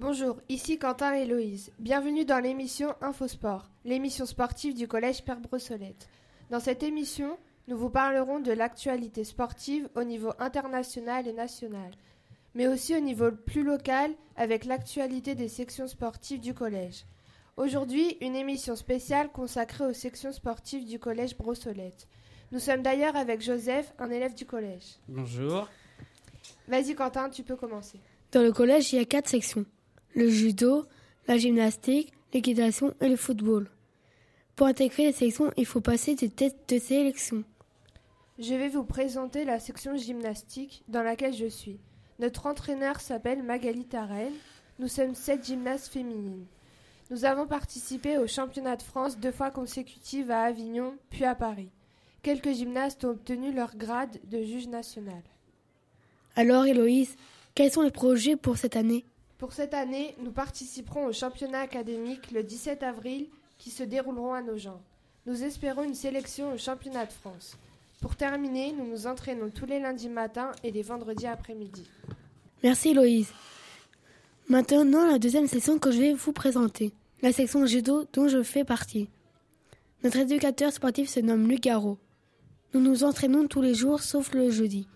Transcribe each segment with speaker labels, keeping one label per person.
Speaker 1: Bonjour, ici Quentin et Héloïse. Bienvenue dans l'émission Infosport, l'émission sportive du Collège Père Brossolette. Dans cette émission, nous vous parlerons de l'actualité sportive au niveau international et national, mais aussi au niveau plus local avec l'actualité des sections sportives du collège. Aujourd'hui, une émission spéciale consacrée aux sections sportives du collège Brossolette. Nous sommes d'ailleurs avec Joseph, un élève du collège.
Speaker 2: Bonjour.
Speaker 1: Vas-y Quentin, tu peux commencer.
Speaker 3: Dans le collège, il y a quatre sections. Le judo, la gymnastique, l'équitation et le football. Pour intégrer les sections, il faut passer des tests de sélection.
Speaker 1: Je vais vous présenter la section gymnastique dans laquelle je suis. Notre entraîneur s'appelle Magali Tarel. Nous sommes sept gymnastes féminines. Nous avons participé au championnat de France deux fois consécutives à Avignon, puis à Paris. Quelques gymnastes ont obtenu leur grade de juge national.
Speaker 3: Alors, Héloïse, quels sont les projets pour cette année?
Speaker 1: Pour cette année, nous participerons au championnat académique le 17 avril qui se dérouleront à Nogent. Nous espérons une sélection au championnat de France. Pour terminer, nous nous entraînons tous les lundis matins et les vendredis après-midi.
Speaker 3: Merci, Héloïse. Maintenant, la deuxième section que je vais vous présenter, la section judo dont je fais partie. Notre éducateur sportif se nomme Luc Garot. Nous nous entraînons tous les jours sauf le jeudi.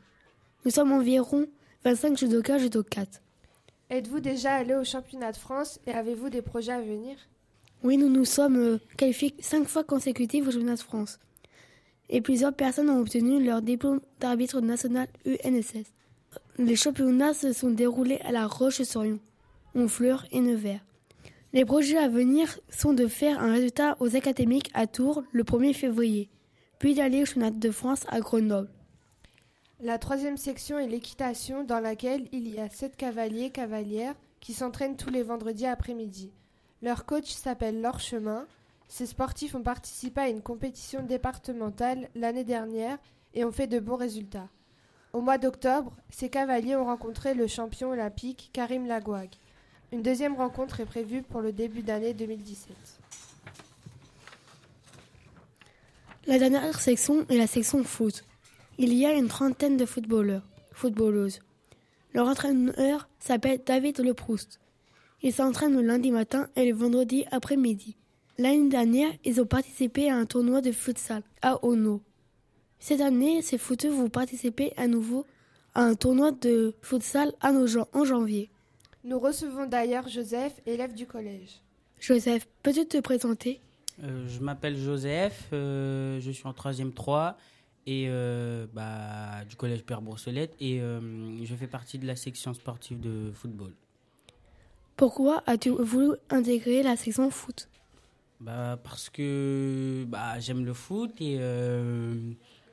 Speaker 3: Nous sommes environ 25 judokas judo 4.
Speaker 1: Êtes-vous déjà allé au championnat de France et avez-vous des projets à venir?
Speaker 3: Oui, nous nous sommes euh, qualifiés cinq fois consécutives au championnat de France. Et plusieurs personnes ont obtenu leur diplôme d'arbitre national UNSS. Les championnats se sont déroulés à La Roche-sur-Yon, Honfleur et Nevers. Les projets à venir sont de faire un résultat aux académiques à Tours le 1er février, puis d'aller au championnat de France à Grenoble.
Speaker 1: La troisième section est l'équitation dans laquelle il y a sept cavaliers cavalières qui s'entraînent tous les vendredis après-midi. Leur coach s'appelle Laure Chemin. Ces sportifs ont participé à une compétition départementale l'année dernière et ont fait de bons résultats. Au mois d'octobre, ces cavaliers ont rencontré le champion olympique Karim Lagouag. Une deuxième rencontre est prévue pour le début d'année 2017.
Speaker 3: La dernière section est la section foot. Il y a une trentaine de footballeurs, footballeuses. Leur entraîneur s'appelle David Leproust. Ils s'entraînent le lundi matin et le vendredi après-midi. L'année dernière, ils ont participé à un tournoi de futsal à Ono. Cette année, ces footeux vont participer à nouveau à un tournoi de futsal à Nogent en janvier.
Speaker 1: Nous recevons d'ailleurs Joseph, élève du collège.
Speaker 3: Joseph, peux-tu te présenter?
Speaker 2: Euh, je m'appelle Joseph, euh, je suis en 3e 3 et euh, bah, du collège Père Bourselette et euh, je fais partie de la section sportive de football.
Speaker 3: Pourquoi as-tu voulu intégrer la section foot?
Speaker 2: Bah, parce que bah, j'aime le foot et euh,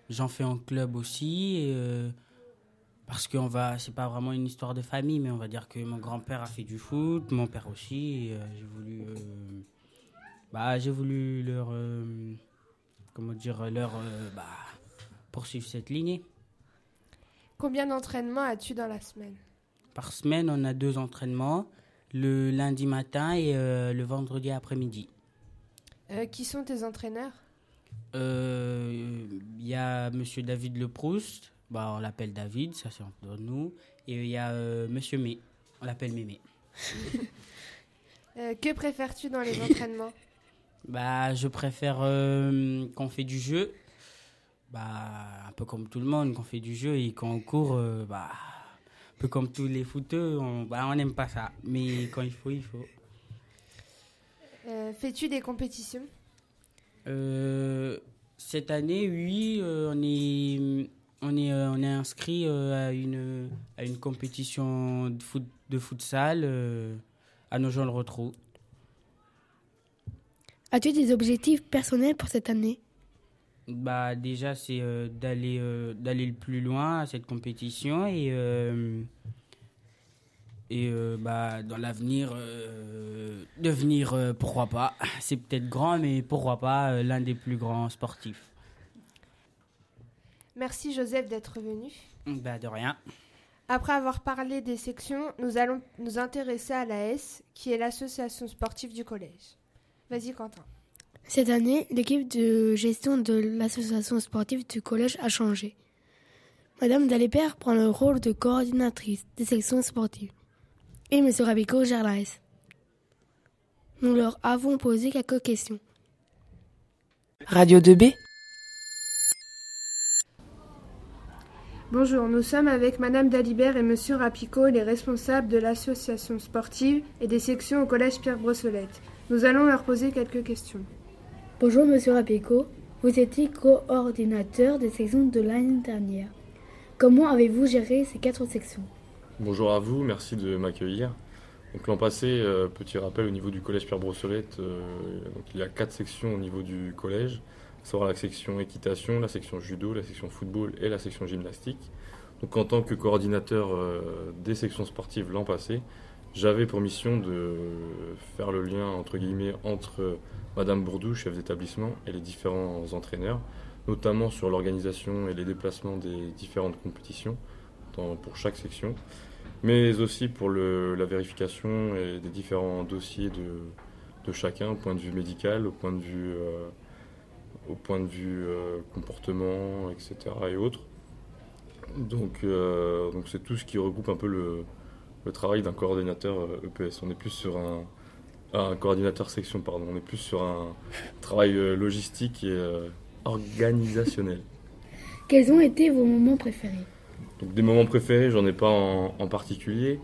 Speaker 2: j'en fais en club aussi. Et, parce que c'est pas vraiment une histoire de famille, mais on va dire que mon grand-père a fait du foot, mon père aussi. et, j'ai voulu, bah, j'ai voulu leur, comment dire, leur, bah, poursuivre cette lignée.
Speaker 1: Combien d'entraînements as-tu dans la semaine?
Speaker 2: Par semaine, on a deux entraînements, le lundi matin et euh, le vendredi après-midi.
Speaker 1: Euh, Qui sont tes entraîneurs?
Speaker 2: Euh, Il y a Monsieur David Leproust, bah, on l'appelle David, ça c'est entre nous. Et il y a euh, Monsieur May, on l'appelle Mémé.
Speaker 1: Euh, Que préfères-tu dans les entraînements?
Speaker 2: Bah, je préfère euh, qu'on fait du jeu, bah, un peu comme tout le monde, qu'on fait du jeu et quand on court, euh, bah, un peu comme tous les footeux, on bah, on n'aime pas ça. Mais quand il faut, il faut.
Speaker 1: Euh, Fais-tu des compétitions?
Speaker 2: Euh, cette année, oui, euh, on est, on est, euh, on est inscrit euh, à une, à une compétition de foot, de futsal euh, à Nogent-le-Rotrou.
Speaker 3: As-tu des objectifs personnels pour cette année?
Speaker 2: Bah déjà, c'est euh, d'aller, euh, d'aller le plus loin à cette compétition et, euh, et bah, dans l'avenir, devenir, pourquoi pas, c'est peut-être grand, mais pourquoi pas, l'un des plus grands sportifs.
Speaker 1: Merci Joseph d'être venu.
Speaker 2: Bah, de rien.
Speaker 1: Après avoir parlé des sections, nous allons nous intéresser à l'AS, qui est l'association sportive du collège. Vas-y Quentin.
Speaker 3: Cette année, l'équipe de gestion de l'association sportive du collège a changé. Madame Dalépère prend le rôle de coordinatrice des sections sportives. et M. Rabico gère la S. Nous leur avons posé quelques questions.
Speaker 4: Radio 2B
Speaker 1: Bonjour, nous sommes avec Madame Dalibert et Monsieur Rapico, les responsables de l'association sportive et des sections au collège Pierre Brossolette. Nous allons leur poser quelques questions.
Speaker 3: Bonjour Monsieur Rapico, vous étiez coordinateur des sections de l'année dernière. Comment avez-vous géré ces quatre sections?
Speaker 5: Bonjour à vous, merci de m'accueillir. Donc l'an passé, euh, petit rappel au niveau du collège Pierre Brossolette, euh, donc il y a quatre sections au niveau du collège sera la section équitation, la section judo, la section football et la section gymnastique. Donc en tant que coordinateur euh, des sections sportives l'an passé, j'avais pour mission de faire le lien entre guillemets entre Madame Bourdou, chef d'établissement, et les différents entraîneurs, notamment sur l'organisation et les déplacements des différentes compétitions pour chaque section, mais aussi pour la vérification et des différents dossiers de, chacun, au point de vue médical, au point de vue euh, au point de vue euh, comportement, etc. et autres. Donc, euh, donc c'est tout ce qui regroupe un peu le, le travail d'un coordinateur EPS. Euh, e on est plus sur un, un coordinateur section, pardon. On est plus sur un travail logistique et organisationnel.
Speaker 3: Quels ont été vos moments préférés?
Speaker 5: Donc, Des moments préférés, j'en ai pas en, en particulier.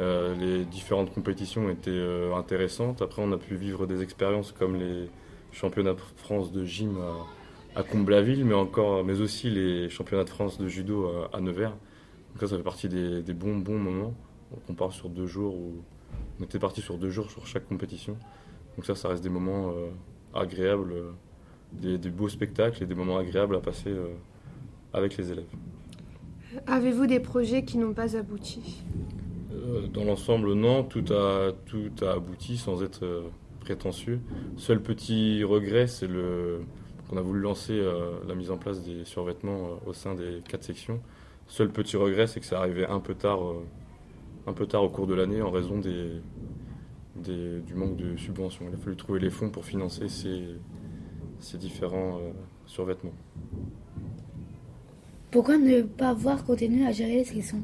Speaker 5: les différentes compétitions étaient intéressantes. Après, on a pu vivre des expériences comme les, championnat de France de gym à, Comblaville, mais, encore, mais aussi les championnats de France de judo à, Nevers. Donc ça, ça fait partie des, bons, bons moments. On part sur deux jours, où on était parti sur deux jours sur chaque compétition. Donc ça, ça reste des moments euh, agréables, des, beaux spectacles et des moments agréables à passer euh, avec les élèves.
Speaker 1: Avez-vous des projets qui n'ont pas abouti?
Speaker 5: Euh, Dans l'ensemble, non. Tout a, tout a abouti sans être prétentieux. Seul petit regret, c'est le qu'on a voulu lancer euh, la mise en place des survêtements euh, au sein des quatre sections. Seul petit regret, c'est que ça arrivait un peu tard, euh, un peu tard au cours de l'année en raison des, du manque de subventions. Il a fallu trouver les fonds pour financer ces, ces différents survêtements.
Speaker 3: Pourquoi ne pas avoir continué à gérer les sections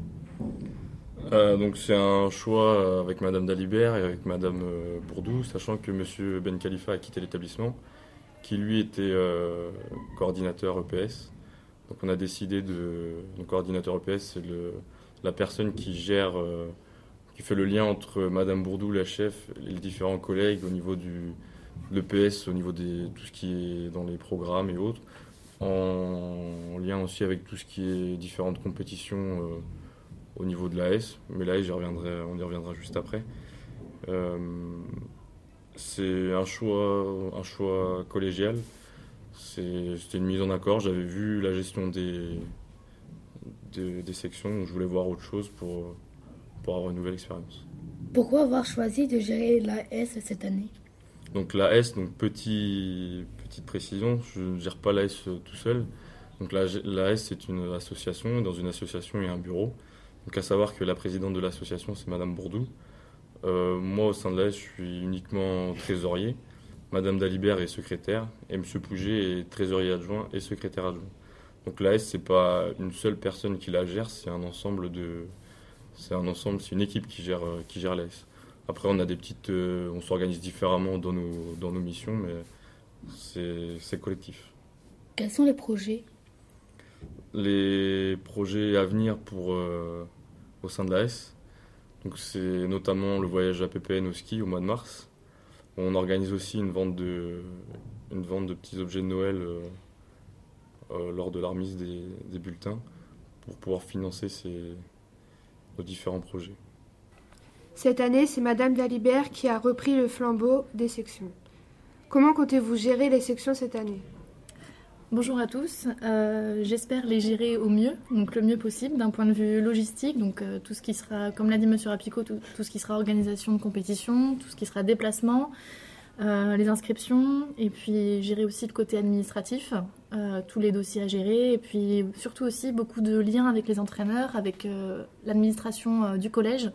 Speaker 5: euh, donc c'est un choix euh, avec Madame Dalibert et avec Madame euh, Bourdou, sachant que Monsieur Ben Khalifa a quitté l'établissement, qui lui était coordinateur EPS. Donc on a décidé de... Donc coordinateur EPS, c'est la personne qui gère, qui fait le lien entre Madame Bourdou, la chef, et les différents collègues au niveau du l'EPS, au niveau de tout ce qui est dans les programmes et autres, en lien aussi avec tout ce qui est différentes compétitions au niveau de l'AS, mais là, reviendrai, on y reviendra juste après. Euh, c'est un choix, un choix collégial. C'était une mise en accord. J'avais vu la gestion des, des, sections, donc je voulais voir autre chose pour, pour avoir une nouvelle expérience.
Speaker 3: Pourquoi avoir choisi de gérer l'AS cette année?
Speaker 5: Donc l'AS, donc petit, petite précision, je ne gère pas l'AS tout seul. Donc l'AS c'est une association. Dans une association, il y a un bureau. Donc à savoir que la présidente de l'association, c'est Madame Bourdou. Euh, moi, au sein de l'AS, je suis uniquement trésorier. Madame Dalibert est secrétaire et Monsieur Pouget est trésorier adjoint et secrétaire adjoint. Donc l'AS, c'est pas une seule personne qui la gère, c'est un ensemble de, c'est un ensemble, c'est une équipe qui gère euh, qui gère l'AS. Après, on a des petites, euh, on s'organise différemment dans nos dans nos missions, mais c'est collectif.
Speaker 3: Quels sont les projets?
Speaker 5: Les projets à venir pour au sein de l'AS. Donc c'est notamment le voyage à PPN au ski au mois de mars. On organise aussi une vente de, une vente de petits objets de Noël euh, euh, lors de la remise des, bulletins pour pouvoir financer ces, nos différents projets.
Speaker 1: Cette année, c'est Madame Dalibert qui a repris le flambeau des sections. Comment comptez-vous gérer les sections cette année?
Speaker 6: Bonjour à tous, euh, j'espère les gérer au mieux, donc le mieux possible d'un point de vue logistique, donc euh, tout ce qui sera, comme l'a dit Monsieur Rapico, tout, ce qui sera organisation de compétition, tout ce qui sera déplacement, euh, les inscriptions, et puis gérer aussi le côté administratif, tous les dossiers à gérer, et puis surtout aussi beaucoup de liens avec les entraîneurs, avec l'administration du collège,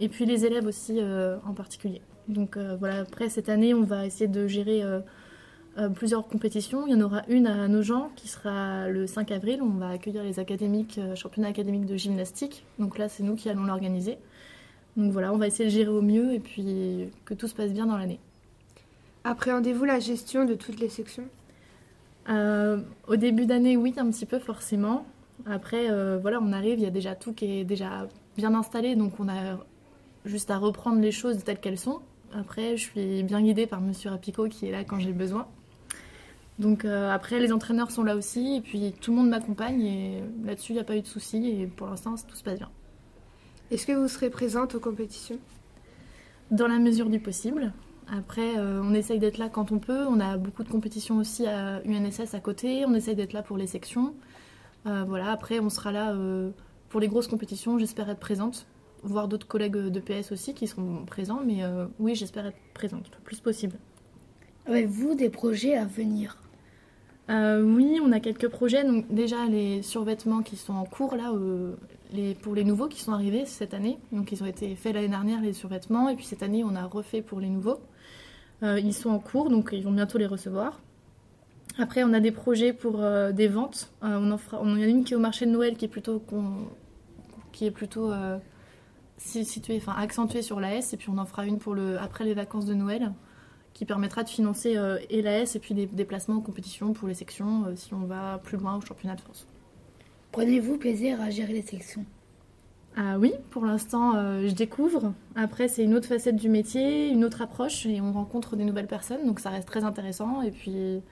Speaker 6: et puis les élèves aussi en particulier. Donc voilà, après cette année, on va essayer de gérer euh, plusieurs compétitions. Il y en aura une à Nogent qui sera le 5 avril. On va accueillir les académiques, euh, championnats académiques de gymnastique. Donc là, c'est nous qui allons l'organiser. Donc voilà, on va essayer de gérer au mieux et puis que tout se passe bien dans l'année.
Speaker 1: Appréhendez-vous la gestion de toutes les sections?
Speaker 6: Euh, au début d'année, oui, un petit peu forcément. Après, euh, voilà, on arrive, il y a déjà tout qui est déjà bien installé, donc on a juste à reprendre les choses telles qu'elles sont. Après, je suis bien guidée par Monsieur Rapico qui est là quand j'ai besoin. Donc euh, après, les entraîneurs sont là aussi, et puis tout le monde m'accompagne, et là-dessus, il n'y a pas eu de soucis, et pour l'instant, tout se passe bien.
Speaker 1: Est-ce que vous serez présente aux compétitions?
Speaker 6: Dans la mesure du possible. Après, euh, on essaye d'être là quand on peut. On a beaucoup de compétitions aussi à UNSS à côté. On essaye d'être là pour les sections. Euh, voilà. Après, on sera là euh, pour les grosses compétitions. J'espère être présente. Voir d'autres collègues de PS aussi qui seront présents. Mais oui, j'espère être présente le plus possible.
Speaker 3: Avez-vous des projets à venir?
Speaker 6: Oui, on a quelques projets. Donc déjà les survêtements qui sont en cours là, les, pour les nouveaux qui sont arrivés cette année. Donc ils ont été faits l'année dernière les survêtements et puis cette année on a refait pour les nouveaux. Euh, ils sont en cours donc ils vont bientôt les recevoir. Après on a des projets pour euh, des ventes. Euh, on en fera, on en a une qui est au marché de Noël qui est plutôt qui est plutôt euh, si- située, enfin accentuée sur l'AS et puis on en fera une pour le après les vacances de Noël qui permettra de financer et l'AS et puis des déplacements en compétition pour les sections si on va plus loin au championnat de France.
Speaker 3: Prenez-vous plaisir à gérer les sections?
Speaker 6: Ah oui, pour l'instant euh, je découvre. Après c'est une autre facette du métier, une autre approche et on rencontre des nouvelles personnes donc ça reste très intéressant et puis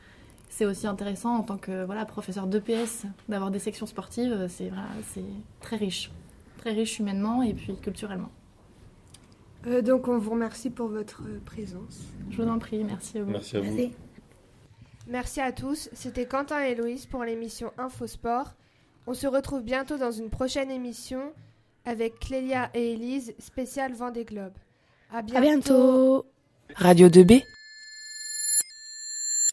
Speaker 6: c'est aussi intéressant en tant que voilà, professeur d'EPS d'avoir des sections sportives, c'est c'est très riche. Très riche humainement et puis culturellement.
Speaker 1: Euh, Donc on vous remercie pour votre présence.
Speaker 6: Je vous en prie, merci à vous.
Speaker 5: Merci à vous.
Speaker 3: Merci.
Speaker 1: Merci à tous. C'était Quentin et Loïs pour l'émission Infosport. On se retrouve bientôt dans une prochaine émission avec Clélia et Élise, spéciale Vendée Globe. À
Speaker 3: À bientôt.
Speaker 4: Radio 2B